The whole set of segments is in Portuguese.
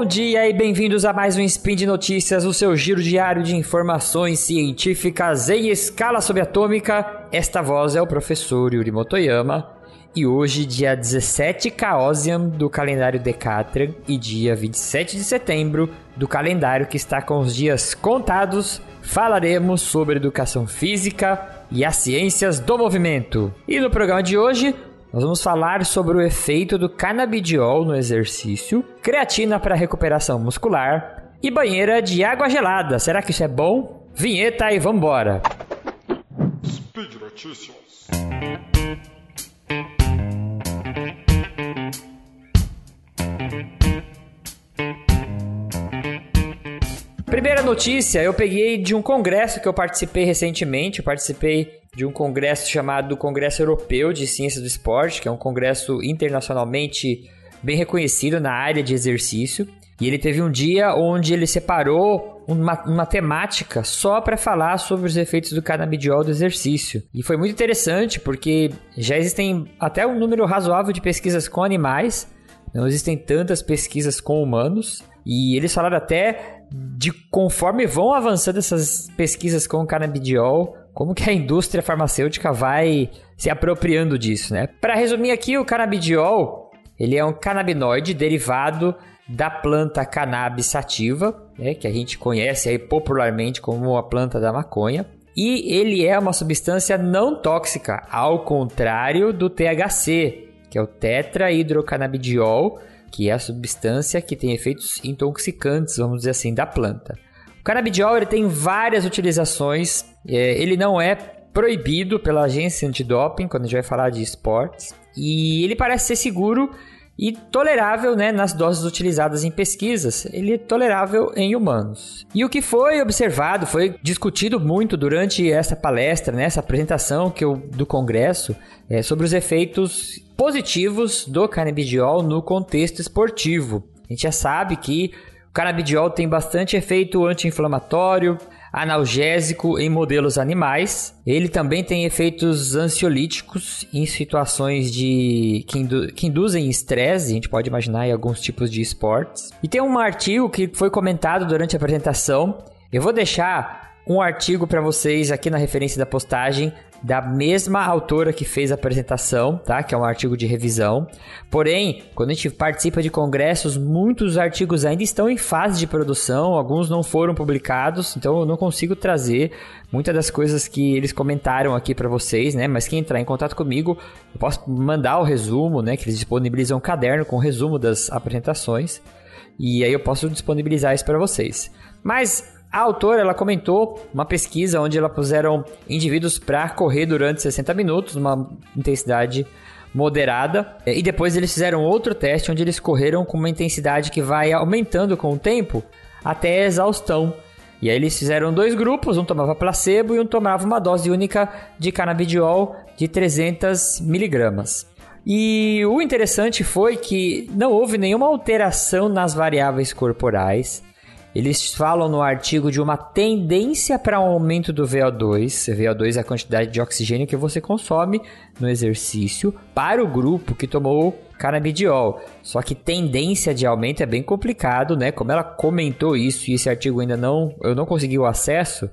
bom dia e bem-vindos a mais um Spin de Notícias, o seu giro diário de informações científicas em escala subatômica. Esta voz é o professor Yuri Motoyama e hoje, dia 17 Caosium do calendário Decatran e dia 27 de setembro do calendário que está com os dias contados, falaremos sobre educação física e as ciências do movimento. E no programa de hoje, nós vamos falar sobre o efeito do canabidiol no exercício, creatina para recuperação muscular e banheira de água gelada. Será que isso é bom? Vinheta e vambora! Speed Notícias. Primeira notícia, eu peguei de um congresso que eu participei recentemente. Eu participei de um congresso chamado Congresso Europeu de Ciências do Esporte, que é um congresso internacionalmente bem reconhecido na área de exercício. E ele teve um dia onde ele separou uma, uma temática só para falar sobre os efeitos do canabidiol do exercício. E foi muito interessante porque já existem até um número razoável de pesquisas com animais, não existem tantas pesquisas com humanos. E eles falaram até de conforme vão avançando essas pesquisas com o canabidiol, como que a indústria farmacêutica vai se apropriando disso, né? Para resumir aqui, o canabidiol, ele é um canabinoide derivado da planta cannabis sativa, né, que a gente conhece aí popularmente como a planta da maconha. E ele é uma substância não tóxica, ao contrário do THC, que é o tetrahidrocannabidiol, que é a substância que tem efeitos intoxicantes, vamos dizer assim, da planta. O canabidiol ele tem várias utilizações, é, ele não é proibido pela agência antidoping, quando a gente vai falar de esportes, e ele parece ser seguro e tolerável né, nas doses utilizadas em pesquisas, ele é tolerável em humanos. E o que foi observado, foi discutido muito durante essa palestra, né, essa apresentação que eu, do Congresso, é, sobre os efeitos positivos do canabidiol no contexto esportivo. A gente já sabe que o canabidiol tem bastante efeito anti-inflamatório, analgésico em modelos animais. Ele também tem efeitos ansiolíticos em situações de que, indu que induzem estresse, a gente pode imaginar em alguns tipos de esportes. E tem um artigo que foi comentado durante a apresentação. Eu vou deixar um artigo para vocês aqui na referência da postagem da mesma autora que fez a apresentação, tá? Que é um artigo de revisão. Porém, quando a gente participa de congressos, muitos artigos ainda estão em fase de produção, alguns não foram publicados, então eu não consigo trazer muitas das coisas que eles comentaram aqui para vocês, né? Mas quem entrar em contato comigo, eu posso mandar o resumo, né? Que eles disponibilizam um caderno com o resumo das apresentações. E aí eu posso disponibilizar isso para vocês. Mas a autora ela comentou uma pesquisa onde ela puseram indivíduos para correr durante 60 minutos, uma intensidade moderada, e depois eles fizeram outro teste onde eles correram com uma intensidade que vai aumentando com o tempo até a exaustão. E aí eles fizeram dois grupos, um tomava placebo e um tomava uma dose única de canabidiol de 300 miligramas. E o interessante foi que não houve nenhuma alteração nas variáveis corporais. Eles falam no artigo de uma tendência para um aumento do VO2. VO2 é a quantidade de oxigênio que você consome no exercício para o grupo que tomou canabidiol. Só que tendência de aumento é bem complicado, né? Como ela comentou isso e esse artigo ainda não, eu não consegui o acesso.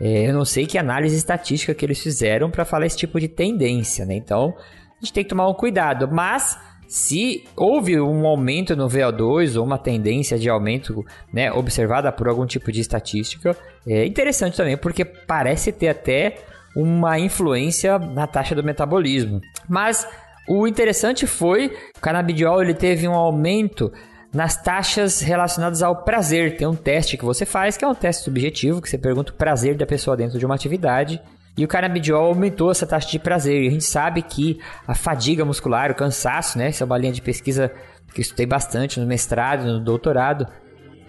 É, eu não sei que análise estatística que eles fizeram para falar esse tipo de tendência, né? Então a gente tem que tomar um cuidado, mas se houve um aumento no VO2 ou uma tendência de aumento né, observada por algum tipo de estatística, é interessante também, porque parece ter até uma influência na taxa do metabolismo. Mas o interessante foi o canabidiol ele teve um aumento nas taxas relacionadas ao prazer. Tem um teste que você faz, que é um teste subjetivo, que você pergunta o prazer da pessoa dentro de uma atividade. E o canabidiol aumentou essa taxa de prazer. E a gente sabe que a fadiga muscular, o cansaço, né? Essa é uma linha de pesquisa que eu estudei bastante no mestrado, no doutorado.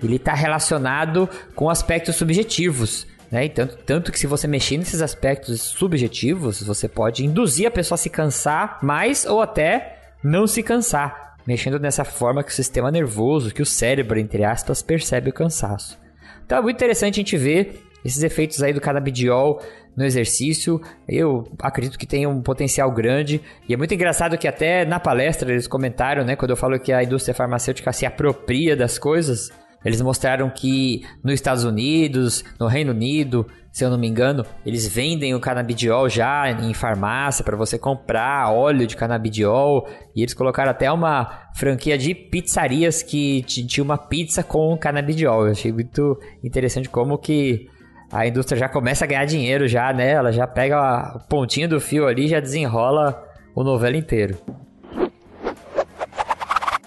Ele está relacionado com aspectos subjetivos. Né? E tanto, tanto que se você mexer nesses aspectos subjetivos, você pode induzir a pessoa a se cansar mais ou até não se cansar, mexendo nessa forma que o sistema nervoso, que o cérebro, entre aspas, percebe o cansaço. Então é muito interessante a gente ver esses efeitos aí do canabidiol no exercício, eu acredito que tem um potencial grande. E é muito engraçado que até na palestra eles comentaram, né, quando eu falo que a indústria farmacêutica se apropria das coisas, eles mostraram que nos Estados Unidos, no Reino Unido, se eu não me engano, eles vendem o canabidiol já em farmácia para você comprar óleo de canabidiol. E eles colocaram até uma franquia de pizzarias que tinha uma pizza com canabidiol. Eu achei muito interessante como que a indústria já começa a ganhar dinheiro já, né? Ela já pega o pontinho do fio ali e já desenrola o novelo inteiro.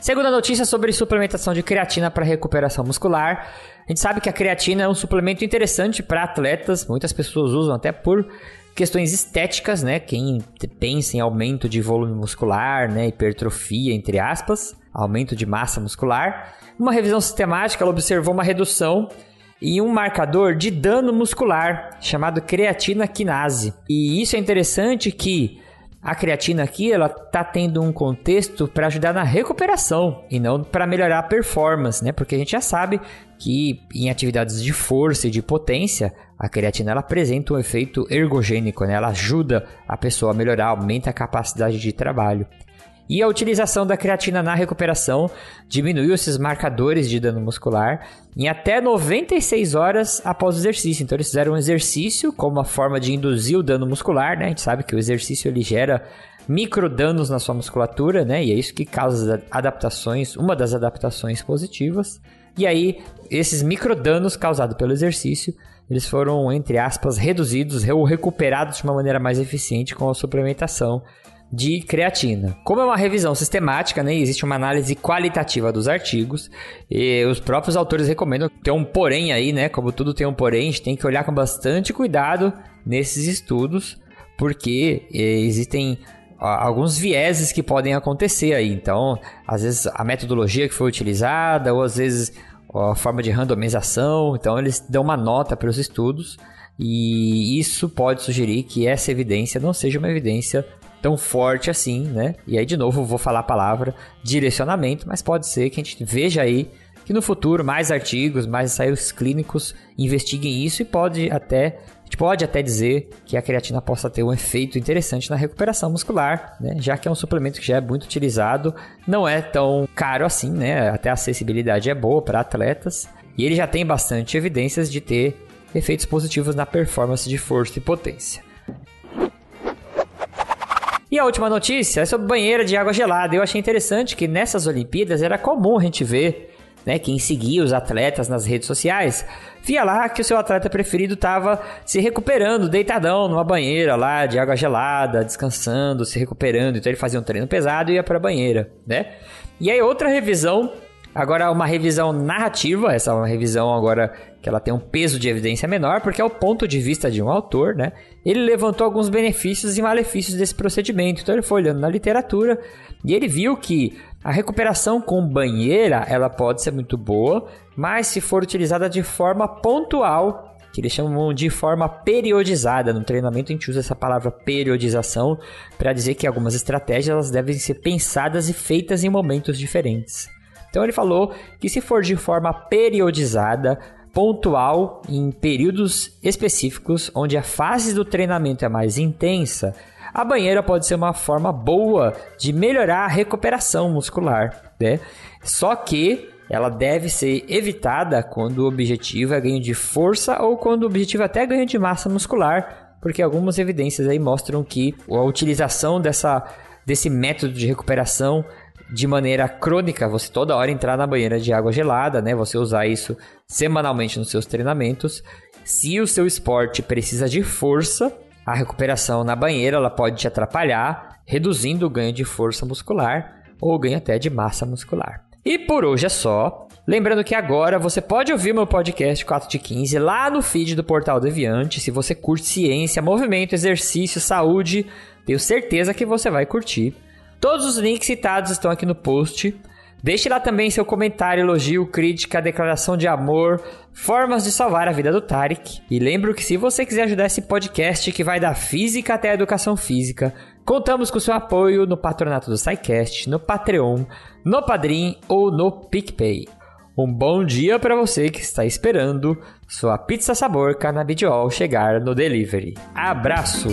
Segunda notícia sobre suplementação de creatina para recuperação muscular. A gente sabe que a creatina é um suplemento interessante para atletas, muitas pessoas usam até por questões estéticas, né? Quem pensa em aumento de volume muscular, né, hipertrofia entre aspas, aumento de massa muscular. Uma revisão sistemática, ela observou uma redução em um marcador de dano muscular chamado creatina quinase. E isso é interessante que a creatina aqui ela tá tendo um contexto para ajudar na recuperação e não para melhorar a performance, né? Porque a gente já sabe que em atividades de força e de potência, a creatina ela apresenta um efeito ergogênico, né? Ela ajuda a pessoa a melhorar, aumenta a capacidade de trabalho. E a utilização da creatina na recuperação diminuiu esses marcadores de dano muscular em até 96 horas após o exercício. Então eles fizeram um exercício como uma forma de induzir o dano muscular, né? A gente sabe que o exercício ele gera microdanos na sua musculatura, né? E é isso que causa adaptações, uma das adaptações positivas. E aí, esses microdanos causados pelo exercício, eles foram, entre aspas, reduzidos ou recuperados de uma maneira mais eficiente com a suplementação de creatina. Como é uma revisão sistemática, né, existe uma análise qualitativa dos artigos e os próprios autores recomendam ter um porém aí, né, como tudo tem um porém, a gente tem que olhar com bastante cuidado nesses estudos, porque eh, existem alguns vieses que podem acontecer aí. Então, às vezes a metodologia que foi utilizada ou às vezes a forma de randomização, então eles dão uma nota para os estudos e isso pode sugerir que essa evidência não seja uma evidência tão forte assim, né? E aí, de novo, vou falar a palavra direcionamento, mas pode ser que a gente veja aí que no futuro mais artigos, mais ensaios clínicos investiguem isso e pode até a gente pode até dizer que a creatina possa ter um efeito interessante na recuperação muscular, né? Já que é um suplemento que já é muito utilizado, não é tão caro assim, né? Até a acessibilidade é boa para atletas e ele já tem bastante evidências de ter efeitos positivos na performance de força e potência. E a última notícia é sobre banheira de água gelada. Eu achei interessante que nessas Olimpíadas era comum a gente ver né, quem seguia os atletas nas redes sociais, via lá que o seu atleta preferido estava se recuperando, deitadão numa banheira lá de água gelada, descansando, se recuperando. Então ele fazia um treino pesado e ia para a banheira, né? E aí outra revisão, agora uma revisão narrativa, essa é uma revisão agora que ela tem um peso de evidência menor, porque é o ponto de vista de um autor, né? Ele levantou alguns benefícios e malefícios desse procedimento. Então ele foi olhando na literatura e ele viu que a recuperação com banheira, ela pode ser muito boa, mas se for utilizada de forma pontual, que eles chamam de forma periodizada. No treinamento a gente usa essa palavra periodização para dizer que algumas estratégias elas devem ser pensadas e feitas em momentos diferentes. Então ele falou que se for de forma periodizada, pontual em períodos específicos onde a fase do treinamento é mais intensa, a banheira pode ser uma forma boa de melhorar a recuperação muscular, né? Só que ela deve ser evitada quando o objetivo é ganho de força ou quando o objetivo é até ganho de massa muscular, porque algumas evidências aí mostram que a utilização dessa, desse método de recuperação de maneira crônica, você toda hora entrar na banheira de água gelada, né? Você usar isso semanalmente nos seus treinamentos. Se o seu esporte precisa de força, a recuperação na banheira ela pode te atrapalhar, reduzindo o ganho de força muscular ou ganho até de massa muscular. E por hoje é só. Lembrando que agora você pode ouvir meu podcast 4 de 15 lá no feed do Portal Deviante. Se você curte ciência, movimento, exercício, saúde, tenho certeza que você vai curtir. Todos os links citados estão aqui no post. Deixe lá também seu comentário, elogio, crítica, declaração de amor, formas de salvar a vida do Tarek. E lembro que se você quiser ajudar esse podcast que vai da física até a educação física, contamos com seu apoio no patronato do SciCast, no Patreon, no Padrim ou no PicPay. Um bom dia para você que está esperando sua pizza sabor Canabidiol chegar no delivery. Abraço!